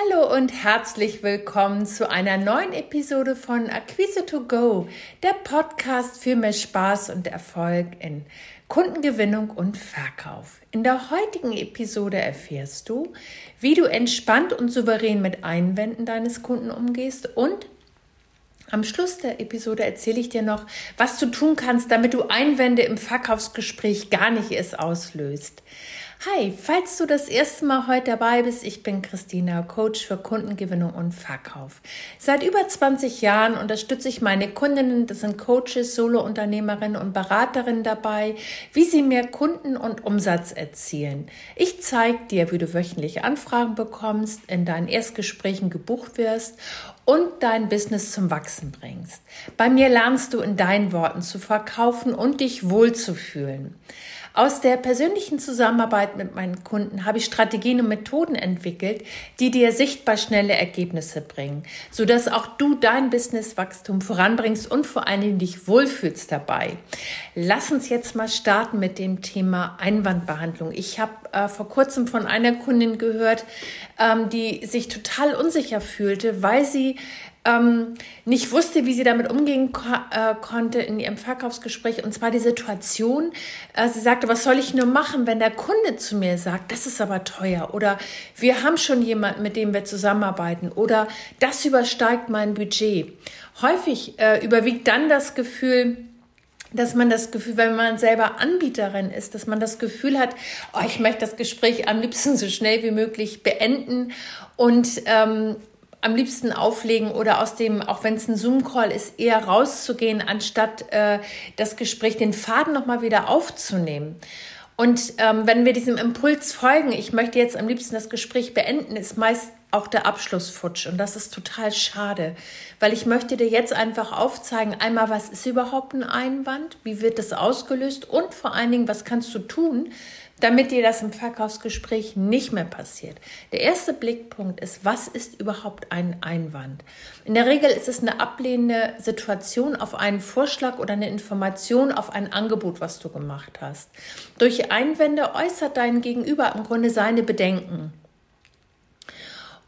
Hallo und herzlich willkommen zu einer neuen Episode von Akquise to Go, der Podcast für mehr Spaß und Erfolg in Kundengewinnung und Verkauf. In der heutigen Episode erfährst du, wie du entspannt und souverän mit Einwänden deines Kunden umgehst und am Schluss der Episode erzähle ich dir noch, was du tun kannst, damit du Einwände im Verkaufsgespräch gar nicht erst auslöst. Hi, falls du das erste Mal heute dabei bist, ich bin Christina, Coach für Kundengewinnung und Verkauf. Seit über 20 Jahren unterstütze ich meine Kundinnen, das sind Coaches, Solounternehmerinnen und Beraterinnen dabei, wie sie mehr Kunden und Umsatz erzielen. Ich zeige dir, wie du wöchentlich Anfragen bekommst, in deinen Erstgesprächen gebucht wirst und dein Business zum Wachsen bringst. Bei mir lernst du in deinen Worten zu verkaufen und dich wohlzufühlen. Aus der persönlichen Zusammenarbeit mit meinen Kunden habe ich Strategien und Methoden entwickelt, die dir sichtbar schnelle Ergebnisse bringen, sodass auch du dein Businesswachstum voranbringst und vor allen Dingen dich wohlfühlst dabei. Lass uns jetzt mal starten mit dem Thema Einwandbehandlung. Ich habe äh, vor kurzem von einer Kundin gehört, ähm, die sich total unsicher fühlte, weil sie ähm, nicht wusste, wie sie damit umgehen ko äh, konnte in ihrem Verkaufsgespräch. Und zwar die Situation, äh, sie sagte, was soll ich nur machen, wenn der Kunde zu mir sagt, das ist aber teuer oder wir haben schon jemanden, mit dem wir zusammenarbeiten oder das übersteigt mein Budget. Häufig äh, überwiegt dann das Gefühl, dass man das Gefühl, wenn man selber Anbieterin ist, dass man das Gefühl hat, oh, ich möchte das Gespräch am liebsten so schnell wie möglich beenden und ähm, am liebsten auflegen oder aus dem, auch wenn es ein Zoom-Call ist, eher rauszugehen, anstatt äh, das Gespräch, den Faden nochmal wieder aufzunehmen. Und ähm, wenn wir diesem Impuls folgen, ich möchte jetzt am liebsten das Gespräch beenden, ist meist auch der Abschluss futsch. Und das ist total schade, weil ich möchte dir jetzt einfach aufzeigen, einmal, was ist überhaupt ein Einwand, wie wird das ausgelöst und vor allen Dingen, was kannst du tun, damit dir das im Verkaufsgespräch nicht mehr passiert. Der erste Blickpunkt ist, was ist überhaupt ein Einwand? In der Regel ist es eine ablehnende Situation auf einen Vorschlag oder eine Information auf ein Angebot, was du gemacht hast. Durch Einwände äußert dein Gegenüber im Grunde seine Bedenken.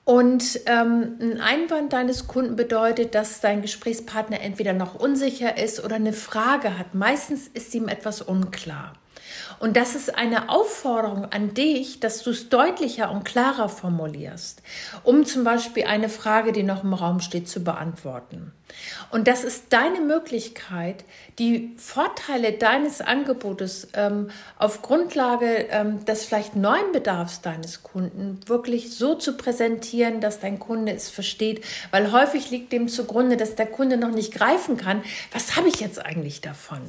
Und ähm, ein Einwand deines Kunden bedeutet, dass dein Gesprächspartner entweder noch unsicher ist oder eine Frage hat. Meistens ist ihm etwas unklar. Und das ist eine Aufforderung an dich, dass du es deutlicher und klarer formulierst, um zum Beispiel eine Frage, die noch im Raum steht, zu beantworten. Und das ist deine Möglichkeit, die Vorteile deines Angebotes ähm, auf Grundlage ähm, des vielleicht neuen Bedarfs deines Kunden wirklich so zu präsentieren, dass dein Kunde es versteht. Weil häufig liegt dem zugrunde, dass der Kunde noch nicht greifen kann, was habe ich jetzt eigentlich davon?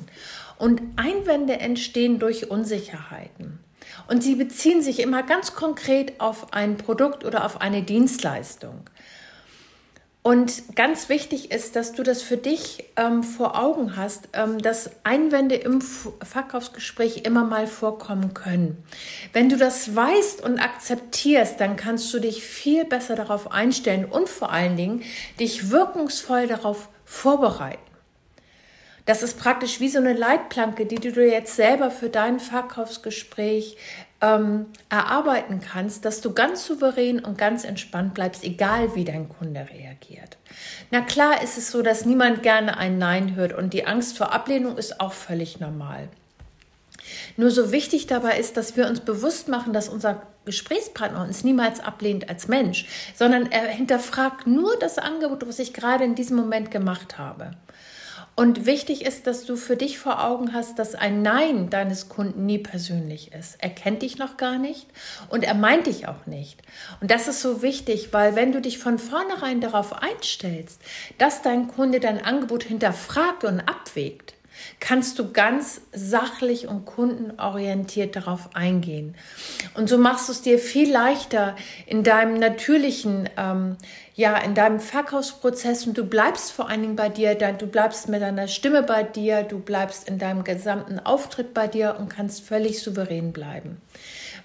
Und Einwände entstehen durch Unsicherheiten. Und sie beziehen sich immer ganz konkret auf ein Produkt oder auf eine Dienstleistung. Und ganz wichtig ist, dass du das für dich ähm, vor Augen hast, ähm, dass Einwände im Verkaufsgespräch immer mal vorkommen können. Wenn du das weißt und akzeptierst, dann kannst du dich viel besser darauf einstellen und vor allen Dingen dich wirkungsvoll darauf vorbereiten. Das ist praktisch wie so eine Leitplanke, die du dir jetzt selber für dein Verkaufsgespräch ähm, erarbeiten kannst, dass du ganz souverän und ganz entspannt bleibst, egal wie dein Kunde reagiert. Na klar ist es so, dass niemand gerne ein Nein hört und die Angst vor Ablehnung ist auch völlig normal. Nur so wichtig dabei ist, dass wir uns bewusst machen, dass unser Gesprächspartner uns niemals ablehnt als Mensch, sondern er hinterfragt nur das Angebot, was ich gerade in diesem Moment gemacht habe. Und wichtig ist, dass du für dich vor Augen hast, dass ein Nein deines Kunden nie persönlich ist. Er kennt dich noch gar nicht und er meint dich auch nicht. Und das ist so wichtig, weil wenn du dich von vornherein darauf einstellst, dass dein Kunde dein Angebot hinterfragt und abwägt, kannst du ganz sachlich und kundenorientiert darauf eingehen. Und so machst du es dir viel leichter in deinem natürlichen, ähm, ja, in deinem Verkaufsprozess und du bleibst vor allen Dingen bei dir, du bleibst mit deiner Stimme bei dir, du bleibst in deinem gesamten Auftritt bei dir und kannst völlig souverän bleiben.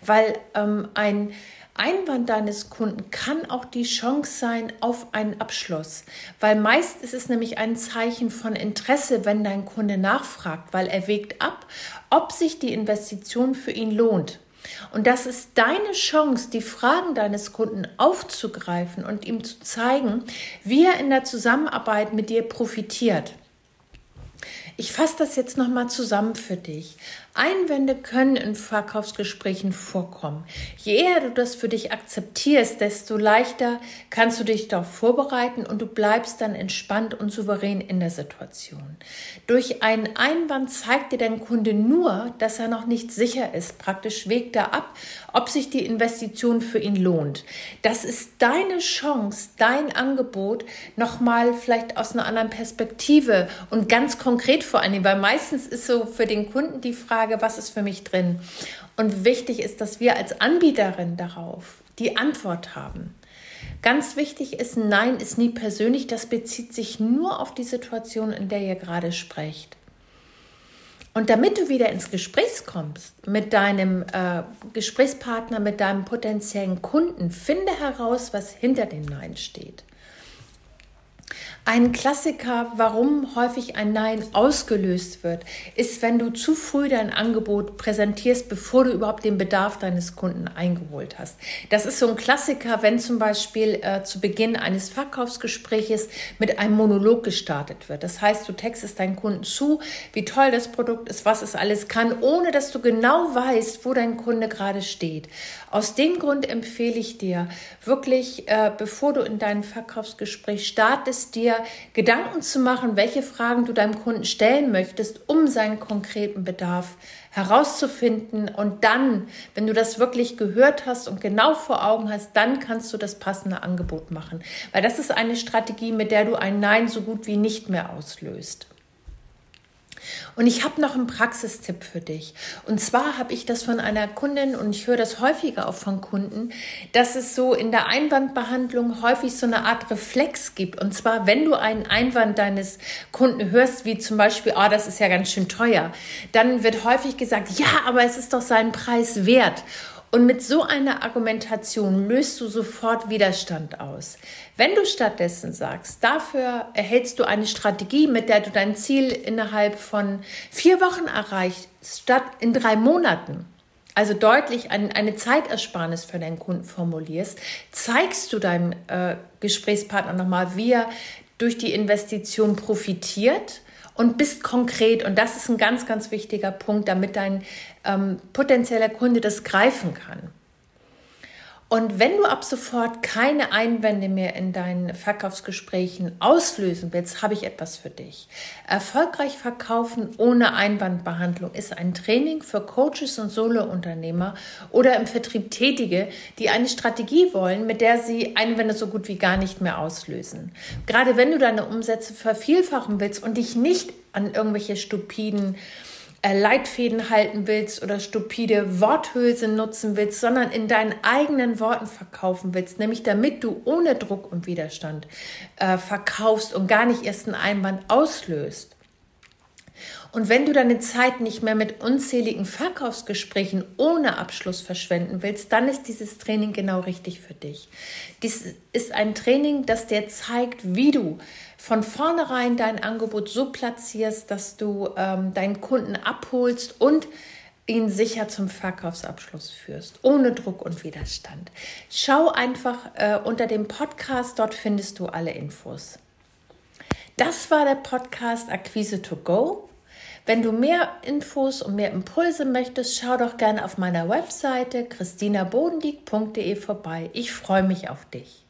Weil ähm, ein Einwand deines Kunden kann auch die Chance sein auf einen Abschluss, weil meist ist es nämlich ein Zeichen von Interesse, wenn dein Kunde nachfragt, weil er wägt ab, ob sich die Investition für ihn lohnt. Und das ist deine Chance, die Fragen deines Kunden aufzugreifen und ihm zu zeigen, wie er in der Zusammenarbeit mit dir profitiert. Ich fasse das jetzt nochmal zusammen für dich. Einwände können in Verkaufsgesprächen vorkommen. Je eher du das für dich akzeptierst, desto leichter kannst du dich darauf vorbereiten und du bleibst dann entspannt und souverän in der Situation. Durch einen Einwand zeigt dir dein Kunde nur, dass er noch nicht sicher ist. Praktisch wägt er ab, ob sich die Investition für ihn lohnt. Das ist deine Chance, dein Angebot nochmal vielleicht aus einer anderen Perspektive und ganz konkret vor allem, weil meistens ist so für den Kunden die Frage, Frage, was ist für mich drin? Und wichtig ist, dass wir als Anbieterin darauf die Antwort haben. Ganz wichtig ist, Nein ist nie persönlich, das bezieht sich nur auf die Situation, in der ihr gerade sprecht. Und damit du wieder ins Gespräch kommst mit deinem äh, Gesprächspartner, mit deinem potenziellen Kunden, finde heraus, was hinter dem Nein steht. Ein Klassiker, warum häufig ein Nein ausgelöst wird, ist, wenn du zu früh dein Angebot präsentierst, bevor du überhaupt den Bedarf deines Kunden eingeholt hast. Das ist so ein Klassiker, wenn zum Beispiel äh, zu Beginn eines Verkaufsgespräches mit einem Monolog gestartet wird. Das heißt, du textest deinen Kunden zu, wie toll das Produkt ist, was es alles kann, ohne dass du genau weißt, wo dein Kunde gerade steht. Aus dem Grund empfehle ich dir wirklich, äh, bevor du in dein Verkaufsgespräch startest, dir Gedanken zu machen, welche Fragen du deinem Kunden stellen möchtest, um seinen konkreten Bedarf herauszufinden. Und dann, wenn du das wirklich gehört hast und genau vor Augen hast, dann kannst du das passende Angebot machen. Weil das ist eine Strategie, mit der du ein Nein so gut wie nicht mehr auslöst. Und ich habe noch einen Praxistipp für dich. Und zwar habe ich das von einer Kundin und ich höre das häufiger auch von Kunden, dass es so in der Einwandbehandlung häufig so eine Art Reflex gibt. Und zwar, wenn du einen Einwand deines Kunden hörst, wie zum Beispiel, oh, das ist ja ganz schön teuer, dann wird häufig gesagt, ja, aber es ist doch seinen Preis wert. Und mit so einer Argumentation löst du sofort Widerstand aus. Wenn du stattdessen sagst, dafür erhältst du eine Strategie, mit der du dein Ziel innerhalb von vier Wochen erreichst, statt in drei Monaten, also deutlich eine Zeitersparnis für deinen Kunden formulierst, zeigst du deinem äh, Gesprächspartner nochmal, wie er durch die Investition profitiert und bist konkret. Und das ist ein ganz, ganz wichtiger Punkt, damit dein ähm, potenzieller Kunde das greifen kann. Und wenn du ab sofort keine Einwände mehr in deinen Verkaufsgesprächen auslösen willst, habe ich etwas für dich. Erfolgreich verkaufen ohne Einwandbehandlung ist ein Training für Coaches und Solounternehmer oder im Vertrieb Tätige, die eine Strategie wollen, mit der sie Einwände so gut wie gar nicht mehr auslösen. Gerade wenn du deine Umsätze vervielfachen willst und dich nicht an irgendwelche stupiden Leitfäden halten willst oder stupide Worthülse nutzen willst, sondern in deinen eigenen Worten verkaufen willst, nämlich damit du ohne Druck und Widerstand äh, verkaufst und gar nicht erst einen Einwand auslöst. Und wenn du deine Zeit nicht mehr mit unzähligen Verkaufsgesprächen ohne Abschluss verschwenden willst, dann ist dieses Training genau richtig für dich. Dies ist ein Training, das dir zeigt, wie du von vornherein dein Angebot so platzierst, dass du ähm, deinen Kunden abholst und ihn sicher zum Verkaufsabschluss führst, ohne Druck und Widerstand. Schau einfach äh, unter dem Podcast, dort findest du alle Infos. Das war der Podcast Akquise to Go. Wenn du mehr Infos und mehr Impulse möchtest, schau doch gerne auf meiner Webseite christinabodendieck.de vorbei. Ich freue mich auf dich.